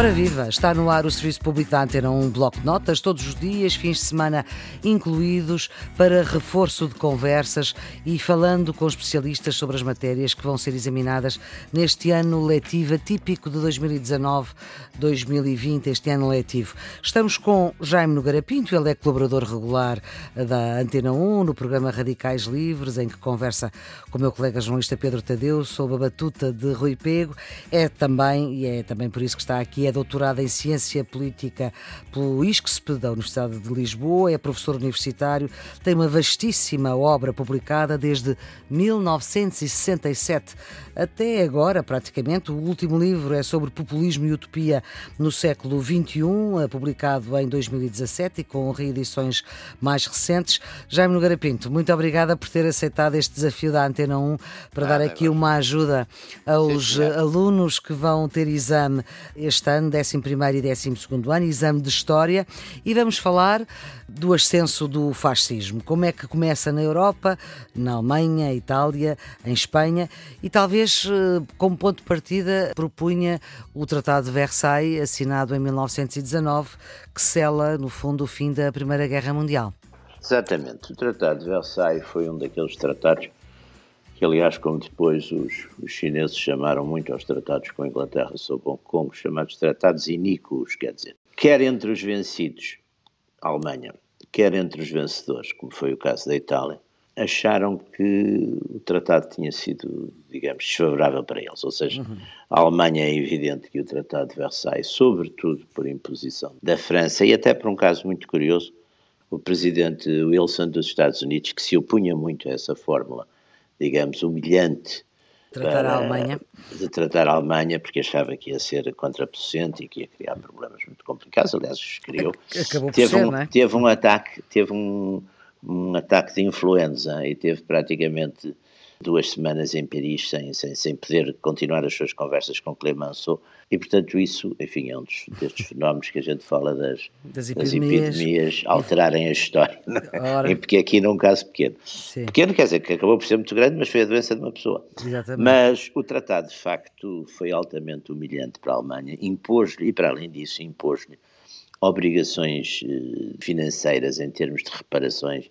Ora viva, está no ar o Serviço Público da Antena, um bloco de notas todos os dias, fins de semana incluídos, para reforço de conversas e falando com especialistas sobre as matérias que vão ser examinadas neste ano letivo típico de 2019-2020, este ano letivo. Estamos com Jaime Nogueira Pinto, ele é colaborador regular da Antena 1 no programa Radicais Livres, em que conversa com o meu colega jornalista Pedro Tadeu sobre a batuta de Rui Pego. É também, e é também por isso que está aqui, é doutorado em Ciência Política pelo ISCSP da Universidade de Lisboa, é professor universitário, tem uma vastíssima obra publicada desde 1967 até agora, praticamente. O último livro é sobre populismo e utopia no século XXI, publicado em 2017 e com reedições mais recentes. Jaime Nogueira Pinto, muito obrigada por ter aceitado este desafio da Antena 1 para ah, dar aqui uma ajuda aos alunos que vão ter exame este ano, 11 e 12 ano, exame de História, e vamos falar do ascenso do fascismo. Como é que começa na Europa, na Alemanha, Itália, em Espanha, e talvez eh, como ponto de partida propunha o Tratado de Versailles, assinado em 1919, que sela, no fundo, o fim da Primeira Guerra Mundial. Exatamente. O Tratado de Versailles foi um daqueles tratados que, aliás, como depois os, os chineses chamaram muito aos tratados com a Inglaterra sobre Hong Kong, chamados tratados iníquos, quer dizer, quer entre os vencidos, a Alemanha, quer entre os vencedores, como foi o caso da Itália, acharam que o tratado tinha sido, digamos, desfavorável para eles. Ou seja, uhum. a Alemanha é evidente que o Tratado de Versailles, sobretudo por imposição da França, e até por um caso muito curioso, o presidente Wilson dos Estados Unidos, que se opunha muito a essa fórmula digamos, humilhante tratar a Alemanha. de tratar a Alemanha, porque achava que ia ser contraproducente e que ia criar problemas muito complicados. Aliás, criou. Acabou teve, ser, um, é? teve um ataque, teve um, um ataque de influenza e teve praticamente duas semanas em Paris sem, sem, sem poder continuar as suas conversas com Clemenceau e portanto isso, enfim, é um dos, destes fenómenos que a gente fala das, das, epidemias. das epidemias, alterarem a história, Ora. porque aqui num caso pequeno. Sim. Pequeno quer dizer que acabou por ser muito grande, mas foi a doença de uma pessoa. Exatamente. Mas o tratado de facto foi altamente humilhante para a Alemanha, impôs-lhe, e para além disso impôs-lhe obrigações eh, financeiras em termos de reparações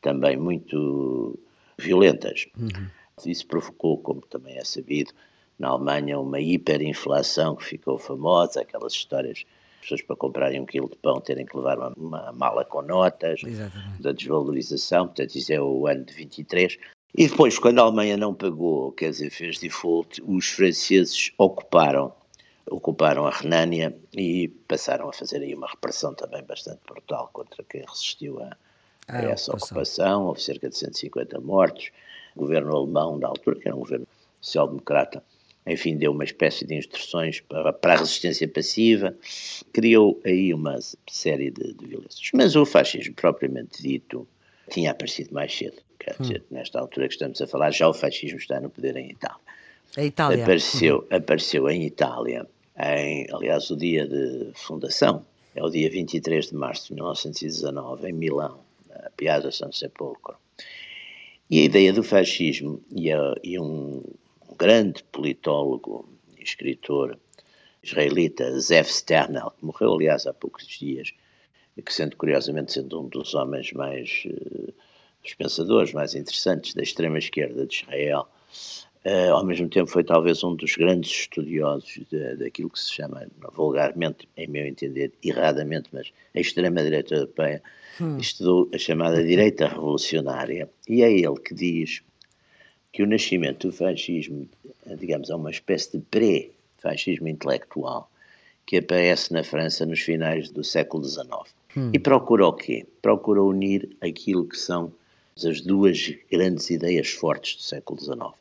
também muito violentas. Uhum. Isso provocou, como também é sabido, na Alemanha uma hiperinflação que ficou famosa, aquelas histórias pessoas para comprarem um quilo de pão terem que levar uma, uma mala com notas, Exatamente. da desvalorização, portanto isso é o ano de 23. E depois, quando a Alemanha não pagou, quer dizer, fez default, os franceses ocuparam, ocuparam a Renânia e passaram a fazer aí uma repressão também bastante brutal contra quem resistiu a, a ah, essa ocupação. Houve cerca de 150 mortos. O governo alemão, da altura, que era um governo social-democrata, enfim, deu uma espécie de instruções para, para, a resistência passiva, criou aí uma série de, de violências. Mas o fascismo, propriamente dito, tinha aparecido mais cedo. Quer hum. dizer, hum. nesta altura que estamos a falar, já o fascismo está no poder em Itália. A Itália. Apareceu, uhum. apareceu em Itália, em, aliás, o dia de fundação, é o dia 23 de março de 1919, em Milão a Piazza San Sepolcro. E a ideia do fascismo, e, a, e um, grande politólogo e escritor israelita, Zev Sternel, que morreu, aliás, há poucos dias, e que, sendo curiosamente, sendo um dos homens mais, uh, os pensadores mais interessantes da extrema-esquerda de Israel, Uh, ao mesmo tempo foi talvez um dos grandes estudiosos de, daquilo que se chama vulgarmente, em meu entender, erradamente, mas a extrema-direita europeia, hum. estudou a chamada direita revolucionária, e é ele que diz que o nascimento do fascismo, digamos, é uma espécie de pré-fascismo intelectual que aparece na França nos finais do século XIX. Hum. E procura o quê? Procura unir aquilo que são as duas grandes ideias fortes do século XIX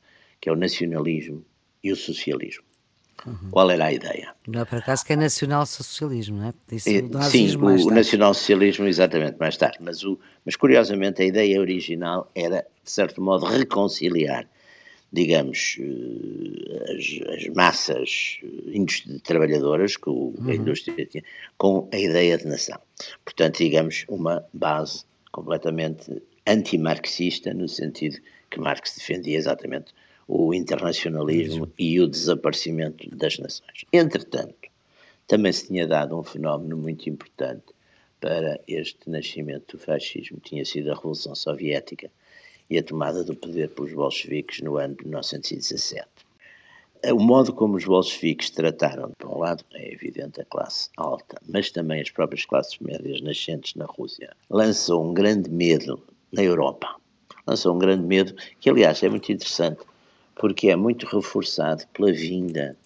que é o nacionalismo e o socialismo. Uhum. Qual era a ideia? Não é por acaso que é nacional-socialismo, não é? É sim, o, o nacional-socialismo, exatamente, mais tarde. Mas, o, mas curiosamente a ideia original era, de certo modo, reconciliar, digamos, eh, as, as massas trabalhadoras que o, uhum. a indústria tinha, com a ideia de nação. Portanto, digamos, uma base completamente antimarxista, no sentido que Marx defendia exatamente o internacionalismo e o desaparecimento das nações. Entretanto, também se tinha dado um fenómeno muito importante para este nascimento do fascismo. Tinha sido a Revolução Soviética e a tomada do poder pelos bolcheviques no ano de 1917. O modo como os bolcheviques trataram, por um lado, é evidente a classe alta, mas também as próprias classes médias nascentes na Rússia, lançou um grande medo na Europa. Lançou um grande medo, que aliás é muito interessante, porque é muito reforçado pela vinda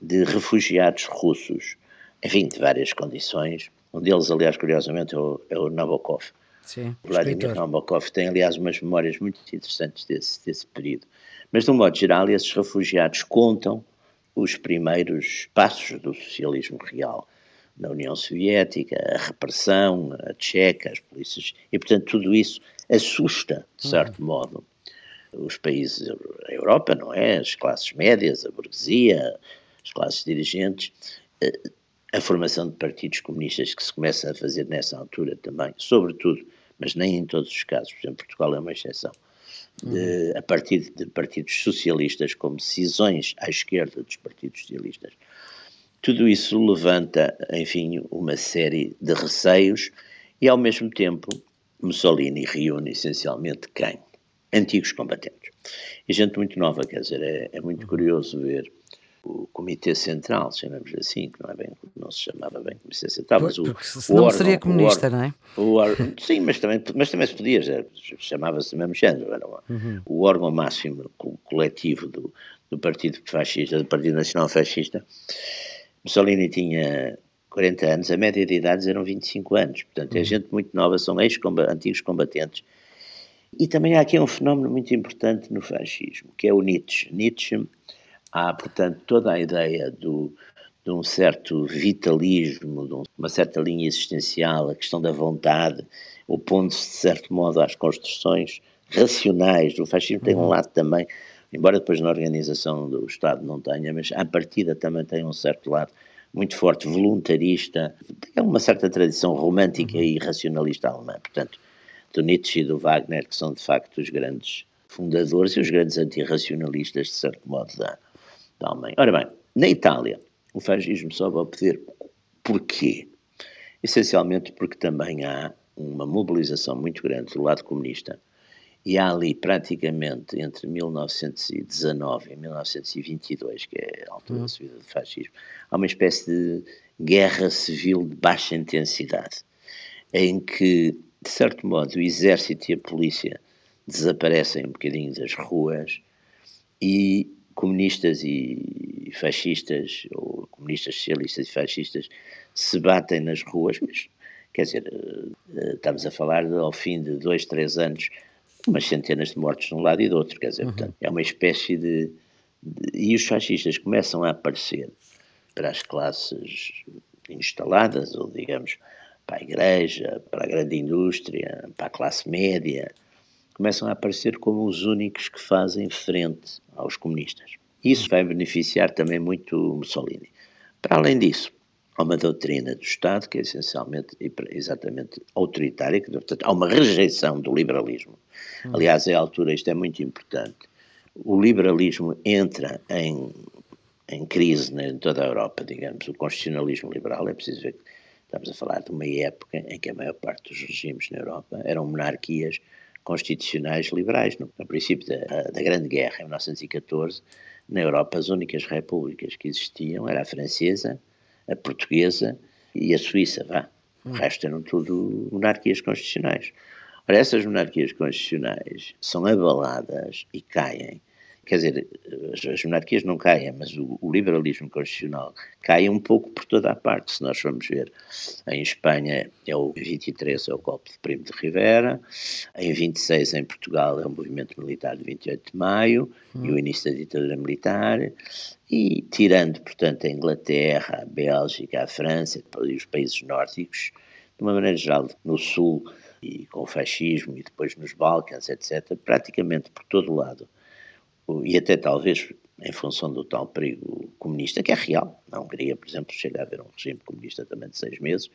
de refugiados russos, enfim, de várias condições. Um deles, aliás, curiosamente, é o, é o Nabokov. Sim, Vladimir escritor. Nabokov tem, aliás, umas memórias muito interessantes desse, desse período. Mas, de um modo geral, esses refugiados contam os primeiros passos do socialismo real na União Soviética, a repressão, a tcheca, as polícias, e portanto tudo isso assusta, de certo uhum. modo, os países, a Europa, não é? As classes médias, a burguesia, as classes dirigentes, eh, a formação de partidos comunistas que se começa a fazer nessa altura também, sobretudo, mas nem em todos os casos, por exemplo, Portugal é uma exceção, de, a partir de partidos socialistas como cisões à esquerda dos partidos socialistas. Tudo isso levanta, enfim, uma série de receios e, ao mesmo tempo, Mussolini reúne essencialmente quem? Antigos combatentes. E gente muito nova, quer dizer, é, é muito curioso ver o Comitê Central, chamamos assim, que não, é bem, não se chamava bem Comitê Central, mas o, o órgão, seria comunista, órgão, não é? Órgão, sim, mas também, mas também se podia, chamava-se mesmo género, era o, uhum. o órgão máximo coletivo do, do Partido Fascista, do Partido Nacional Fascista. Mussolini tinha 40 anos, a média de idades eram 25 anos, portanto é uhum. gente muito nova, são ex-antigos combatentes. E também há aqui um fenómeno muito importante no fascismo, que é o Nietzsche. Nietzsche Há, portanto, toda a ideia do, de um certo vitalismo, de uma certa linha existencial, a questão da vontade, opondo-se, de certo modo, às construções racionais. O fascismo tem um uhum. lado também, embora depois na organização do Estado não tenha, mas à partida também tem um certo lado muito forte, voluntarista, tem uma certa tradição romântica uhum. e racionalista alemã. Portanto, do Nietzsche e do Wagner, que são de facto os grandes fundadores e os grandes antirracionalistas, de certo modo, da, da Alemanha. Ora bem, na Itália, o fascismo sobe ao poder. Porquê? Essencialmente porque também há uma mobilização muito grande do lado comunista e há ali praticamente entre 1919 e 1922, que é a altura da hum. subida do fascismo, há uma espécie de guerra civil de baixa intensidade, em que, de certo modo, o exército e a polícia desaparecem um bocadinho das ruas e comunistas e fascistas, ou comunistas socialistas e fascistas, se batem nas ruas, mas, quer dizer, eh, estamos a falar de, ao fim de dois, três anos, umas centenas de mortos de um lado e do outro, quer dizer, uhum. portanto, é uma espécie de, de, E os fascistas começam a aparecer para as classes instaladas, ou digamos, para a igreja, para a grande indústria, para a classe média, começam a aparecer como os únicos que fazem frente aos comunistas. Isso vai beneficiar também muito Mussolini. Para além disso, há uma doutrina do Estado que é essencialmente exatamente autoritária, que, portanto, há uma rejeição do liberalismo. Aliás, à altura, isto é muito importante, o liberalismo entra em, em crise né, em toda a Europa, digamos, o constitucionalismo liberal, é preciso ver que estamos a falar de uma época em que a maior parte dos regimes na Europa eram monarquias constitucionais liberais. No, no princípio da, da Grande Guerra, em 1914, na Europa as únicas repúblicas que existiam era a francesa, a portuguesa e a suíça, vá. O hum. resto eram tudo monarquias constitucionais. Ora, essas monarquias constitucionais são abaladas e caem quer dizer, as, as monarquias não caem, mas o, o, liberalismo constitucional cai um pouco por toda a parte. Se nós formos ver, em Espanha é o 23, é o golpe de Primo de Rivera, em 26 em Portugal é o movimento militar de 28 de maio hum. e o início da ditadura militar, e tirando, portanto, a Inglaterra, a Bélgica, a França e os países nórdicos, de uma maneira geral, no Sul e com o fascismo e depois nos Balcãs, etc., praticamente por todo o lado e até talvez em função do tal perigo comunista, que é real. Na Hungria, por exemplo, chega a haver um regime comunista também de seis meses,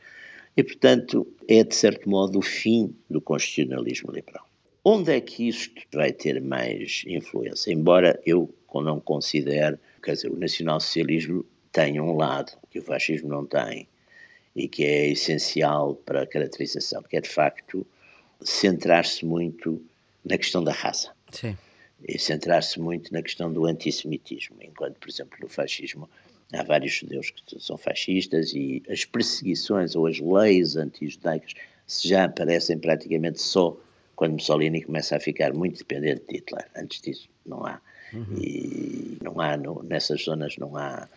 e, portanto, é de certo modo o fim do constitucionalismo liberal. Onde é que isto vai ter mais influência? Embora eu não considere, quer dizer, o nacionalsocialismo tem um lado que o fascismo não tem e que é essencial para a caracterização, que é de facto centrar-se muito na questão da raça. Sim. E centrar-se muito na questão do antissemitismo, enquanto, por exemplo, no fascismo há vários judeus que são fascistas e as perseguições ou as leis anti-judaicas já aparecem praticamente só quando Mussolini começa a ficar muito dependente de Hitler. Antes disso, não há. Uhum. E não há, no, nessas zonas não há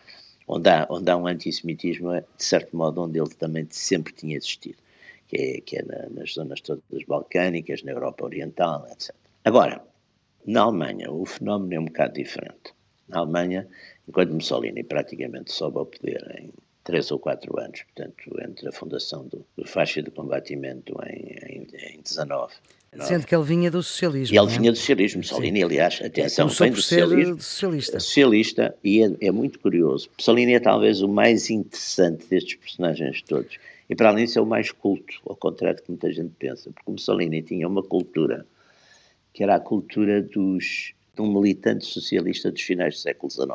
onde há, onde há um antissemitismo, de certo modo, onde ele também sempre tinha existido, que é, que é na, nas zonas todas balcânicas, na Europa Oriental, etc. Agora, na Alemanha, o fenómeno é um bocado diferente. Na Alemanha, enquanto Mussolini praticamente sobe ao poder em três ou quatro anos, portanto, entre a fundação do, do Faixa de Combatimento em, em, em 19 Sendo que ele vinha do socialismo. E ele é? vinha do socialismo. Mussolini, Sim. aliás, atenção, vem do socialismo. Socialista. Socialista, e é, é, muito curioso. Mussolini é talvez o mais interessante destes personagens todos. E para além disso é o mais culto, ao contrário do que muita gente pensa. Porque Mussolini tinha uma cultura que era a cultura dos, de um militante socialista dos finais do século XIX.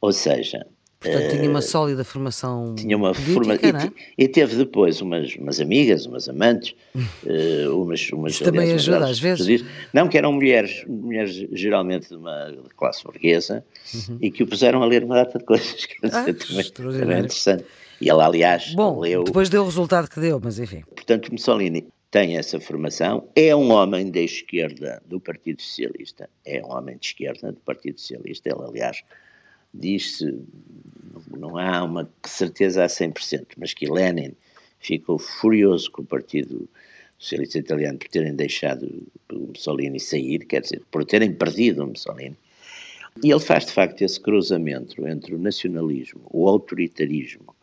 Ou seja, Portanto, tinha uma eh, sólida formação tinha uma política, forma, e, e, teve depois umas, umas amigas, umas amantes, uh, umas, umas Isso também aliás, ajuda às vezes. Não, que eram mulheres, mulheres geralmente de uma classe burguesa, uhum. e que o puseram a ler uma data de coisas que ah, também, é interessante. E ela, aliás, Bom, leu. Depois deu o resultado que deu, mas enfim. Portanto, Mussolini tem essa formação, é um homem da esquerda do Partido Socialista, é um homem de esquerda do Partido Socialista, ele, aliás, diz-se, não há uma certeza a 100%, mas que Lenin ficou furioso com o Partido Socialista Italiano por terem deixado o Mussolini sair, quer dizer, por terem perdido o Mussolini. E ele faz de facto esse cruzamento entre o nacionalismo, o autoritarismo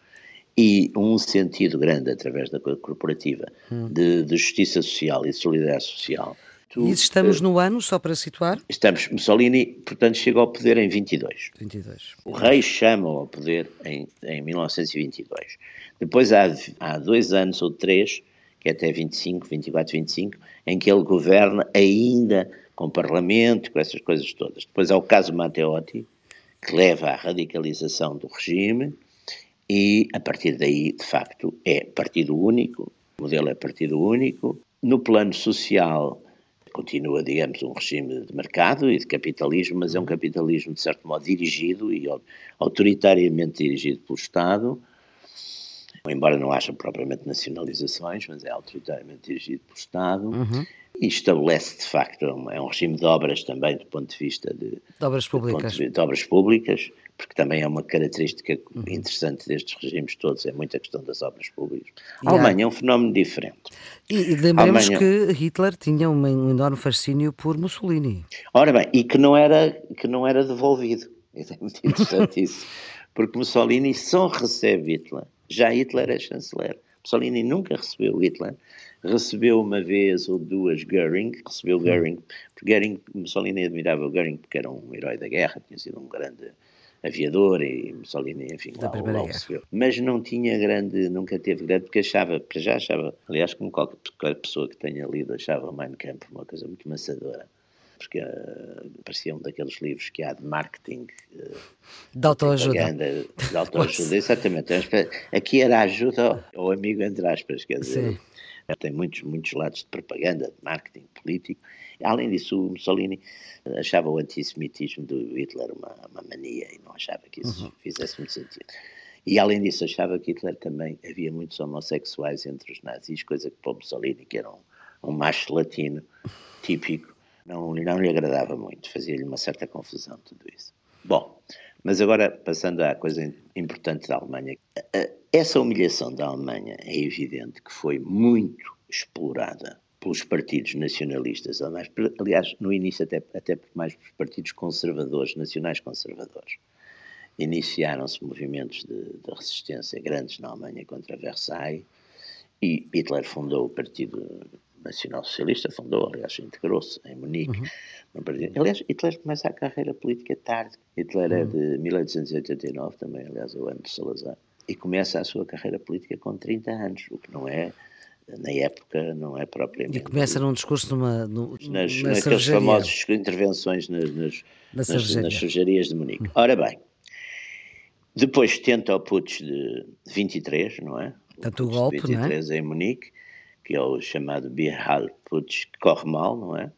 e um sentido grande através da corporativa hum. de, de justiça social e de solidariedade social e estamos no ano, só para situar? Estamos, Mussolini, portanto, chega ao poder em 22. 22. O rei chama ao poder em, em 1922. Depois há, há dois anos ou três, que é até 25, 24, 25, em que ele governa ainda com parlamento, com essas coisas todas. Depois há o caso Matteotti, que leva à radicalização do regime, e a partir daí, de facto, é partido único, o modelo é partido único. No plano social, continua, digamos, um regime de mercado e de capitalismo, mas é um capitalismo, de certo modo, dirigido e autoritariamente dirigido pelo Estado, embora não haja propriamente nacionalizações, mas é autoritariamente dirigido pelo Estado. Uhum. E estabelece, de facto, é um, é um regime de obras também, do ponto de vista de, de obras públicas. De, de obras públicas, porque também é uma característica uhum. interessante destes regimes todos, é muita questão das obras públicas. A Alemanha é um fenómeno diferente. E, e lembremos Alemanha... que Hitler tinha um, um, enorme fascínio por Mussolini. Ora bem, e que não era, que não era devolvido. É muito interessante isso. Porque Mussolini só recebe Hitler. Já Hitler é chanceler. Mussolini nunca recebeu Hitler. Recebeu uma vez ou duas Goering, recebeu Goering, porque Goering, Mussolini admirava o Goering porque era um herói da guerra, tinha sido um grande aviador e Mussolini, enfim, da lá, lá recebeu. Mas não tinha grande, nunca teve grande, porque achava, para já achava, aliás, como qualquer pessoa que tenha lido, achava Mein Kampf uma coisa muito maçadora porque uh, parecia um daqueles livros que há de marketing uh, de autoajuda. De autoajuda, exatamente. Aqui era ajuda ao, ao, amigo, entre aspas, quer dizer, Sim. tem muitos, muitos lados de propaganda, de marketing político. Além disso, o Mussolini achava o antissemitismo do Hitler uma, uma mania e não achava que isso uhum. fizesse muito sentido. E além disso, achava que Hitler também havia muitos homossexuais entre os nazis, coisa que para o Mussolini, que era um, um macho latino típico, não, não lhe agradava muito, fazia-lhe uma certa confusão tudo isso. Bom, mas agora passando à coisa importante da Alemanha, essa humilhação da Alemanha é evidente que foi muito explorada pelos partidos nacionalistas, aliás, no início até, até mais pelos partidos conservadores, nacionais conservadores. Iniciaram-se movimentos de, de, resistência grandes na Alemanha contra Versailles e Hitler fundou o Partido Nacional Socialista, fundou, aliás, integrou-se em Munique. Uhum. Aliás, Hitler começa a carreira política tarde. Hitler é uhum. é de 1889, também, aliás, é o ano de Salazar. E começa a sua carreira política com 30 anos, o que não é na época não é propriamente. E começa num discurso numa. No, nas, naqueles famosos intervenções nas, nas, nas, nas, de Munique. Ora bem, Depois tenta o putsch de 23, não é? Tanto o golpe, 23 não é? em Munique, que é o chamado Bihal Putsch, que corre mal, não é?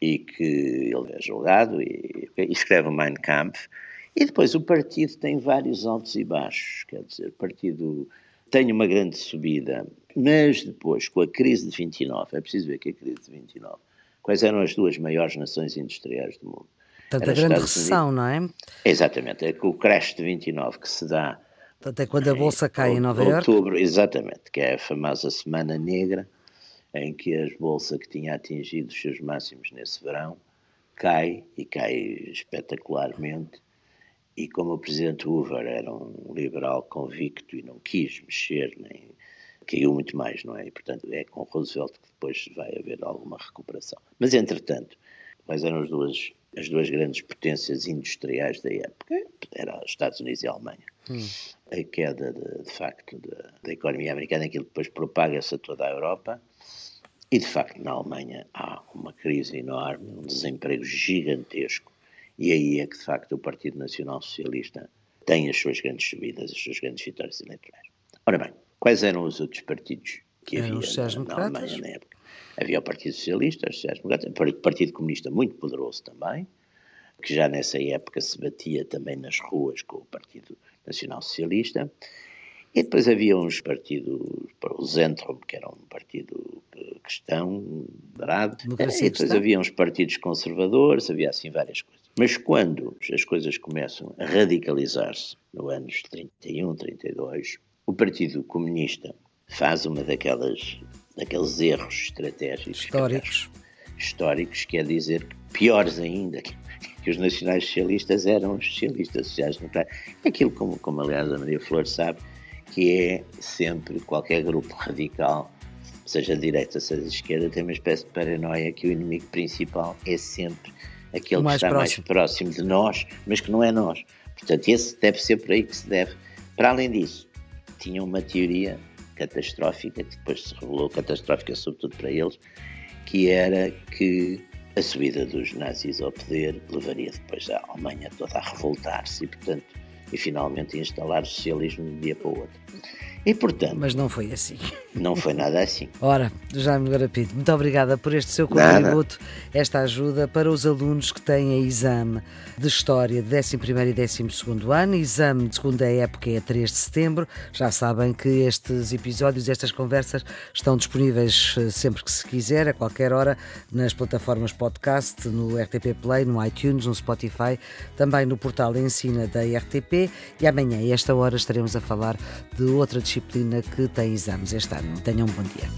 E que ele é julgado e, e escreve o Mein Kampf. E depois o partido tem vários altos e baixos, quer dizer, o partido tem uma grande subida, mas depois, com a crise de 29, é preciso ver que a crise de 29, quais eram as duas maiores nações industriais do mundo? Portanto, a grande recessão, não é? Exatamente, é com o crash de 29 que se dá. Portanto, é quando a bolsa cai em, em Nova Iorque. Outubro, exatamente, que é a famosa Semana Negra, em que a bolsa que tinha atingido os seus máximos nesse verão cai e cai espetacularmente. E como o presidente Hoover era um liberal convicto e não quis mexer, nem caiu muito mais, não é? E, portanto, é com Roosevelt que depois vai haver alguma recuperação. Mas, entretanto, quais eram as duas as duas grandes potências industriais da época, eram os Estados Unidos e a Alemanha. Hum. A queda, de, de facto, de, da economia americana, aquilo depois propaga-se a toda a Europa, e de facto na Alemanha há uma crise enorme, um desemprego gigantesco, e aí é que de facto o Partido Nacional Socialista tem as suas grandes subidas, as suas grandes vitórias eleitorais. Ora bem, quais eram os outros partidos que havia na, na Alemanha na época? Havia o Partido Socialista, o Partido Comunista muito poderoso também, que já nessa época se batia também nas ruas com o Partido Nacional Socialista. E depois havia uns partidos, o Zentrum, que era um partido cristão, moderado. E depois havia uns partidos conservadores, havia assim várias coisas. Mas quando as coisas começam a radicalizar-se, no anos 31, 32, o Partido Comunista faz uma daquelas daqueles erros estratégicos históricos, históricos quer dizer que piores ainda que, que os nacionais socialistas eram os socialistas sociais democráticos. Aquilo como, como aliás a Maria Flor sabe, que é sempre qualquer grupo radical, seja de direita, seja de esquerda, tem uma espécie de paranoia que o inimigo principal é sempre aquele que está próximo. mais próximo de nós, mas que não é nós. Portanto, esse deve ser por aí que se deve. Para além disso, tinha uma teoria catastrófica, que depois se revelou catastrófica sobretudo para eles, que era que a subida dos nazis ao poder levaria depois a Alemanha toda a revoltar-se e, portanto, e finalmente instalar o socialismo de um dia para o outro. E portanto. Mas não foi assim. Não foi nada assim. Ora, Jaime Garapito, muito obrigada por este seu contributo, nada. esta ajuda para os alunos que têm exame de História de 11 e 12 ano. Exame de segunda época é 3 de setembro. Já sabem que estes episódios, estas conversas estão disponíveis eh, sempre que se quiser, a qualquer hora, nas plataformas podcast, no RTP Play, no iTunes, no Spotify, também no portal Ensina da RTP. E amanhã, a esta hora, estaremos a falar de outra disciplina disciplina que tem exames este ano. Tenham um bom dia.